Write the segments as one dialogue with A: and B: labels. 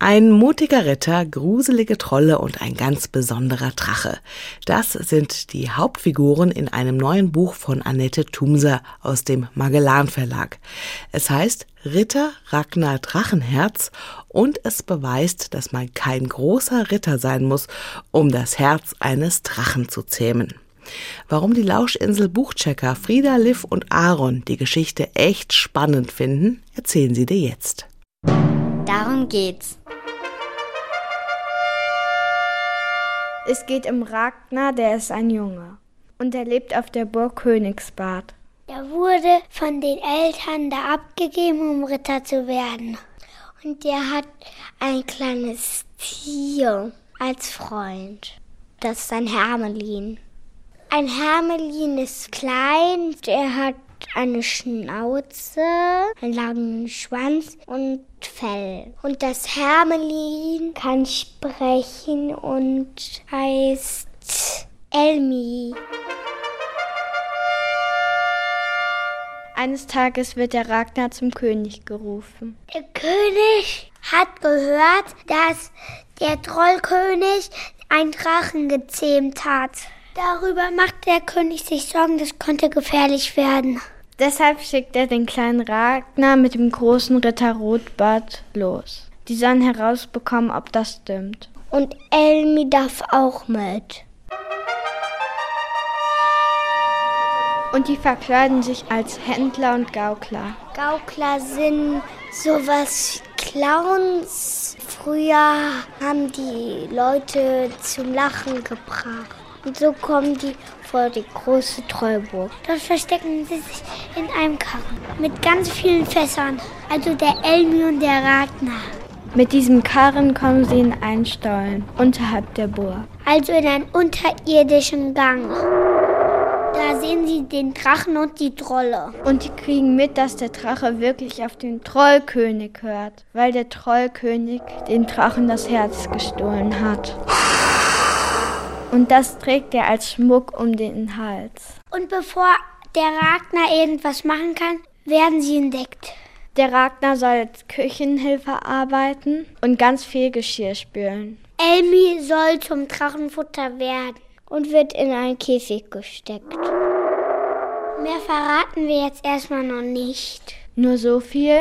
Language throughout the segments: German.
A: Ein mutiger Ritter, gruselige Trolle und ein ganz besonderer Drache. Das sind die Hauptfiguren in einem neuen Buch von Annette Thumser aus dem Magellan Verlag. Es heißt Ritter Ragnar Drachenherz und es beweist, dass man kein großer Ritter sein muss, um das Herz eines Drachen zu zähmen. Warum die Lauschinsel Buchchecker Frieda, Liv und Aaron die Geschichte echt spannend finden, erzählen sie dir jetzt.
B: Darum geht's.
C: Es geht um Ragnar, der ist ein Junge. Und er lebt auf der Burg Königsbad.
D: Er wurde von den Eltern da abgegeben, um Ritter zu werden. Und der hat ein kleines Tier als Freund. Das ist ein Hermelin. Ein Hermelin ist klein, er hat eine Schnauze, einen langen Schwanz und Fell. Und das Hermelin kann sprechen und heißt Elmi.
C: Eines Tages wird der Ragnar zum König gerufen.
D: Der König hat gehört, dass der Trollkönig einen Drachen gezähmt hat. Darüber macht der König sich Sorgen, das konnte gefährlich werden.
C: Deshalb schickt er den kleinen Ragnar mit dem großen Ritter Rotbart los. Die sollen herausbekommen, ob das stimmt.
D: Und Elmi darf auch mit.
C: Und die verkleiden sich als Händler und Gaukler.
D: Gaukler sind sowas Clowns. Früher haben die Leute zum Lachen gebracht. Und so kommen die vor die große Trollburg. Dort verstecken sie sich in einem Karren mit ganz vielen Fässern. Also der Elmi und der Ragnar.
C: Mit diesem Karren kommen sie in einen Stollen unterhalb der Burg.
D: Also in einen unterirdischen Gang. Da sehen sie den Drachen und die Trolle.
C: Und die kriegen mit, dass der Drache wirklich auf den Trollkönig hört, weil der Trollkönig den Drachen das Herz gestohlen hat. Und das trägt er als Schmuck um den Hals.
D: Und bevor der Ragnar irgendwas machen kann, werden sie entdeckt.
C: Der Ragnar soll als Küchenhilfe arbeiten und ganz viel Geschirr spülen.
D: Elmi soll zum Drachenfutter werden und wird in einen Käfig gesteckt. Mehr verraten wir jetzt erstmal noch nicht.
C: Nur so viel?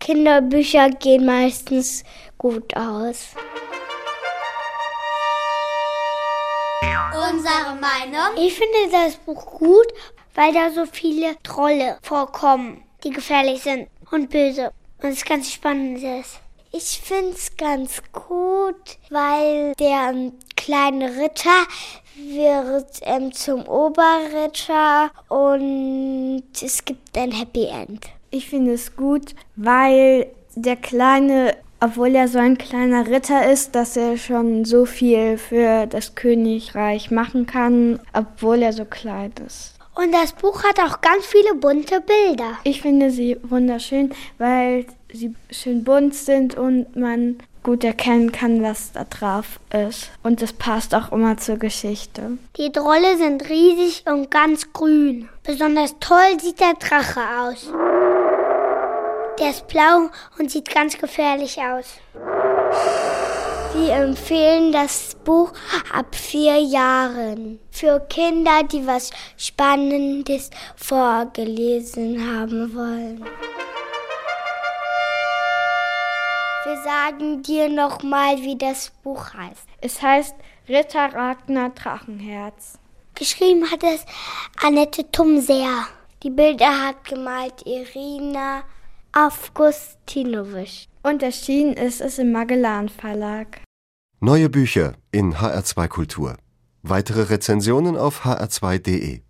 D: Kinderbücher gehen meistens gut aus.
B: Unsere Meinung?
D: Ich finde das Buch gut, weil da so viele Trolle vorkommen, die gefährlich sind und böse und es ganz spannend ist. Ich finde es ganz gut, weil der ähm, kleine Ritter wird ähm, zum Oberritter und es gibt ein Happy End.
C: Ich finde es gut, weil der kleine obwohl er so ein kleiner Ritter ist, dass er schon so viel für das Königreich machen kann, obwohl er so klein ist.
D: Und das Buch hat auch ganz viele bunte Bilder.
C: Ich finde sie wunderschön, weil sie schön bunt sind und man gut erkennen kann, was da drauf ist. Und es passt auch immer zur Geschichte.
D: Die Trolle sind riesig und ganz grün. Besonders toll sieht der Drache aus. Der ist blau und sieht ganz gefährlich aus. Wir empfehlen das Buch ab vier Jahren. Für Kinder, die was Spannendes vorgelesen haben wollen. Wir sagen dir nochmal, wie das Buch heißt.
C: Es heißt Ritter Ragnar Drachenherz.
D: Geschrieben hat es Annette Tumser. Die Bilder hat gemalt Irina Avgustinovic.
C: Und erschienen ist es im Magellan Verlag.
E: Neue Bücher in HR2 Kultur. Weitere Rezensionen auf hr2.de.